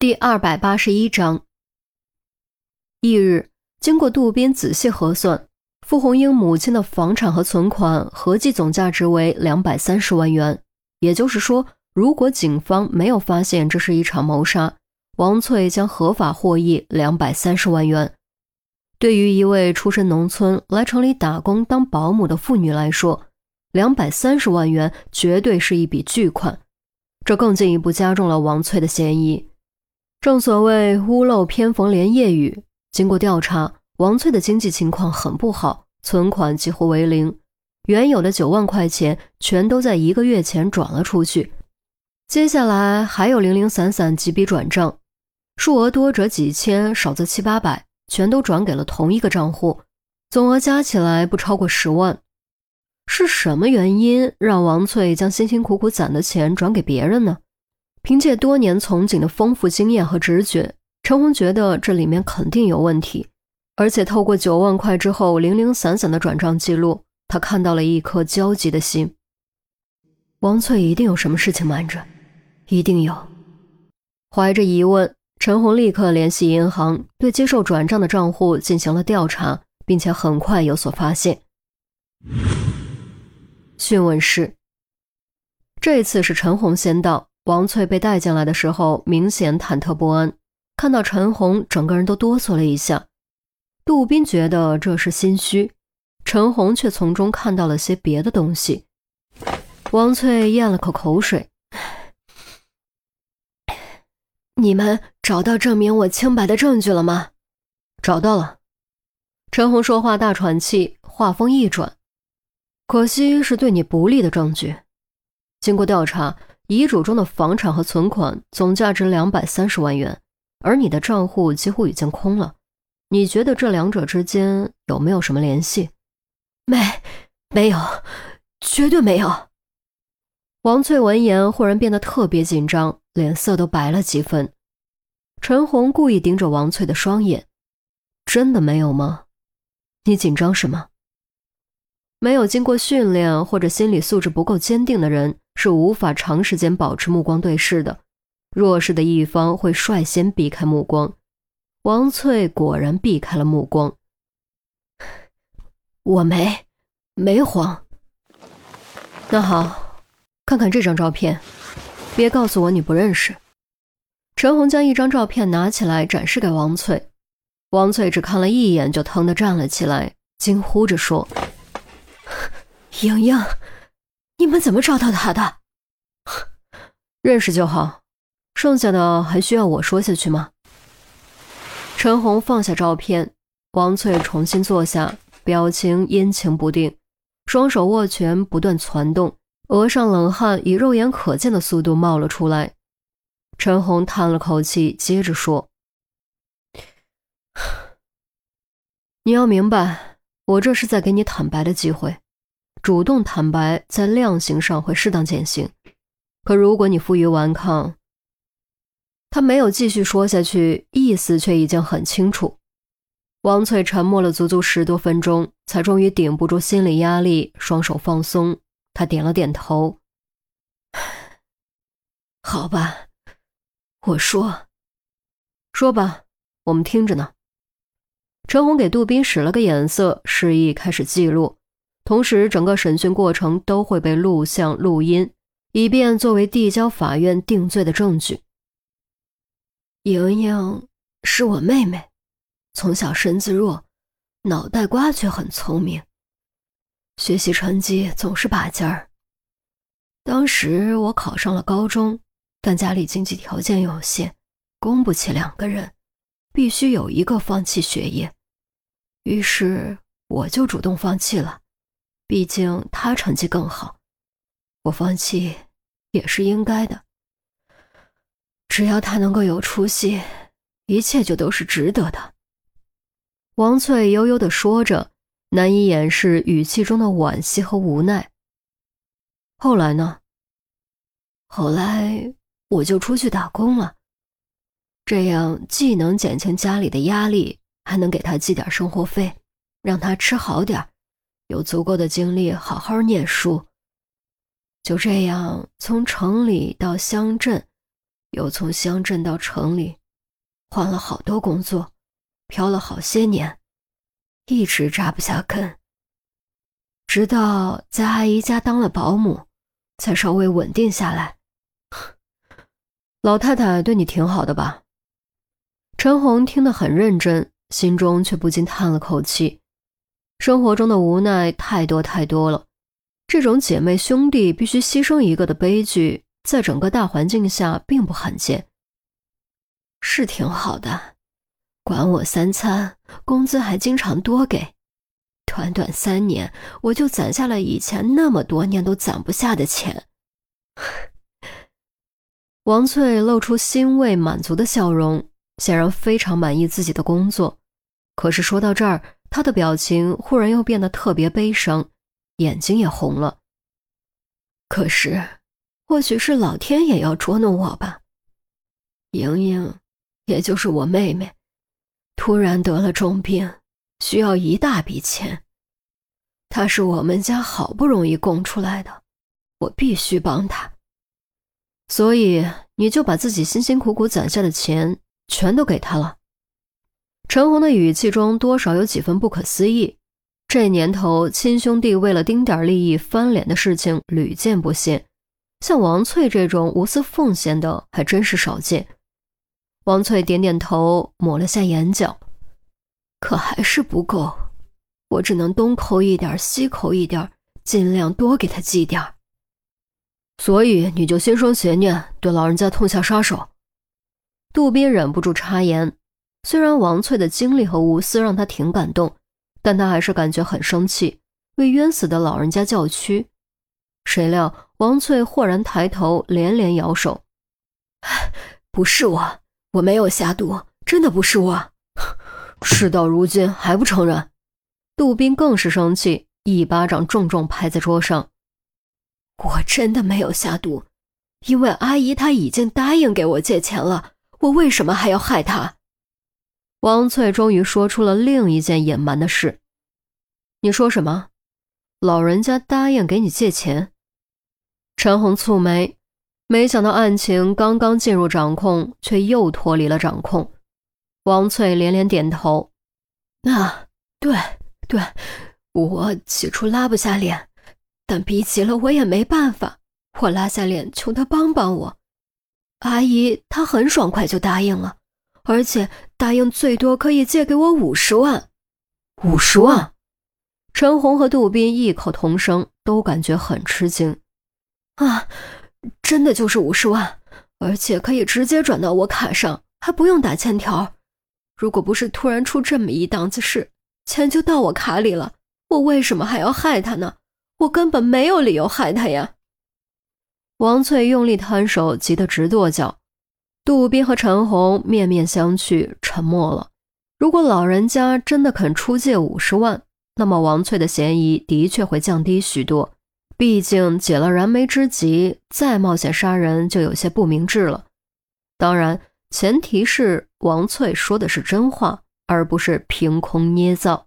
第二百八十一章。翌日，经过杜斌仔细核算，傅红英母亲的房产和存款合计总价值为两百三十万元。也就是说，如果警方没有发现这是一场谋杀，王翠将合法获益两百三十万元。对于一位出身农村来城里打工当保姆的妇女来说，两百三十万元绝对是一笔巨款。这更进一步加重了王翠的嫌疑。正所谓屋漏偏逢连夜雨。经过调查，王翠的经济情况很不好，存款几乎为零，原有的九万块钱全都在一个月前转了出去。接下来还有零零散散几笔转账，数额多则几千，少则七八百，全都转给了同一个账户，总额加起来不超过十万。是什么原因让王翠将辛辛苦苦攒的钱转给别人呢？凭借多年从警的丰富经验和直觉，陈红觉得这里面肯定有问题。而且透过九万块之后零零散散的转账记录，他看到了一颗焦急的心。王翠一定有什么事情瞒着，一定有。怀着疑问，陈红立刻联系银行，对接受转账的账户进行了调查，并且很快有所发现。讯问室，这次是陈红先到。王翠被带进来的时候，明显忐忑不安。看到陈红，整个人都哆嗦了一下。杜斌觉得这是心虚，陈红却从中看到了些别的东西。王翠咽了口口水：“你们找到证明我清白的证据了吗？”“找到了。”陈红说话大喘气，话锋一转：“可惜是对你不利的证据。经过调查。”遗嘱中的房产和存款总价值两百三十万元，而你的账户几乎已经空了。你觉得这两者之间有没有什么联系？没，没有，绝对没有。王翠闻言忽然变得特别紧张，脸色都白了几分。陈红故意盯着王翠的双眼：“真的没有吗？你紧张什么？”没有经过训练或者心理素质不够坚定的人。是无法长时间保持目光对视的，弱势的一方会率先避开目光。王翠果然避开了目光。我没，没慌。那好，看看这张照片，别告诉我你不认识。陈红将一张照片拿起来展示给王翠，王翠只看了一眼就腾地站了起来，惊呼着说：“莹莹。”你们怎么找到他的？认识就好，剩下的还需要我说下去吗？陈红放下照片，王翠重新坐下，表情阴晴不定，双手握拳不断攒动，额上冷汗以肉眼可见的速度冒了出来。陈红叹了口气，接着说：“你要明白，我这是在给你坦白的机会。”主动坦白，在量刑上会适当减刑。可如果你负隅顽抗，他没有继续说下去，意思却已经很清楚。王翠沉默了足足十多分钟，才终于顶不住心理压力，双手放松。他点了点头：“ 好吧，我说，说吧，我们听着呢。”陈红给杜斌使了个眼色，示意开始记录。同时，整个审讯过程都会被录像、录音，以便作为递交法院定罪的证据。莹莹是我妹妹，从小身子弱，脑袋瓜却很聪明，学习成绩总是拔尖儿。当时我考上了高中，但家里经济条件有限，供不起两个人，必须有一个放弃学业，于是我就主动放弃了。毕竟他成绩更好，我放弃也是应该的。只要他能够有出息，一切就都是值得的。王翠悠悠地说着，难以掩饰语气中的惋惜和无奈。后来呢？后来我就出去打工了，这样既能减轻家里的压力，还能给他寄点生活费，让他吃好点有足够的精力好好念书。就这样，从城里到乡镇，又从乡镇到城里，换了好多工作，漂了好些年，一直扎不下根。直到在阿姨家当了保姆，才稍微稳定下来。老太太对你挺好的吧？陈红听得很认真，心中却不禁叹了口气。生活中的无奈太多太多了，这种姐妹兄弟必须牺牲一个的悲剧，在整个大环境下并不罕见。是挺好的，管我三餐，工资还经常多给。短短三年，我就攒下了以前那么多年都攒不下的钱。王翠露出欣慰满足的笑容，显然非常满意自己的工作。可是说到这儿，他的表情忽然又变得特别悲伤，眼睛也红了。可是，或许是老天也要捉弄我吧。莹莹，也就是我妹妹，突然得了重病，需要一大笔钱。她是我们家好不容易供出来的，我必须帮她。所以你就把自己辛辛苦苦攒下的钱全都给他了。陈红的语气中多少有几分不可思议。这年头，亲兄弟为了丁点利益翻脸的事情屡见不鲜，像王翠这种无私奉献的还真是少见。王翠点点头，抹了下眼角，可还是不够，我只能东抠一点，西抠一点，尽量多给他寄点。所以你就心生邪念，对老人家痛下杀手。杜斌忍不住插言，虽然王翠的经历和无私让他挺感动，但他还是感觉很生气，为冤死的老人家叫屈。谁料王翠豁然抬头，连连摇手：“不是我，我没有下毒，真的不是我。”事到如今还不承认？杜宾更是生气，一巴掌重重拍在桌上。我真的没有下毒，因为阿姨她已经答应给我借钱了，我为什么还要害她？王翠终于说出了另一件隐瞒的事。你说什么？老人家答应给你借钱？陈红蹙眉，没想到案情刚刚进入掌控，却又脱离了掌控。王翠连连点头。啊，对对，我起初拉不下脸。但逼急了，我也没办法。我拉下脸求他帮帮我。阿姨她很爽快就答应了，而且答应最多可以借给我五十万。五十万！陈红和杜斌异口同声，都感觉很吃惊。啊，真的就是五十万，而且可以直接转到我卡上，还不用打欠条。如果不是突然出这么一档子事，钱就到我卡里了。我为什么还要害他呢？我根本没有理由害他呀！王翠用力摊手，急得直跺脚。杜宾和陈红面面相觑，沉默了。如果老人家真的肯出借五十万，那么王翠的嫌疑的确会降低许多。毕竟解了燃眉之急，再冒险杀人就有些不明智了。当然，前提是王翠说的是真话，而不是凭空捏造。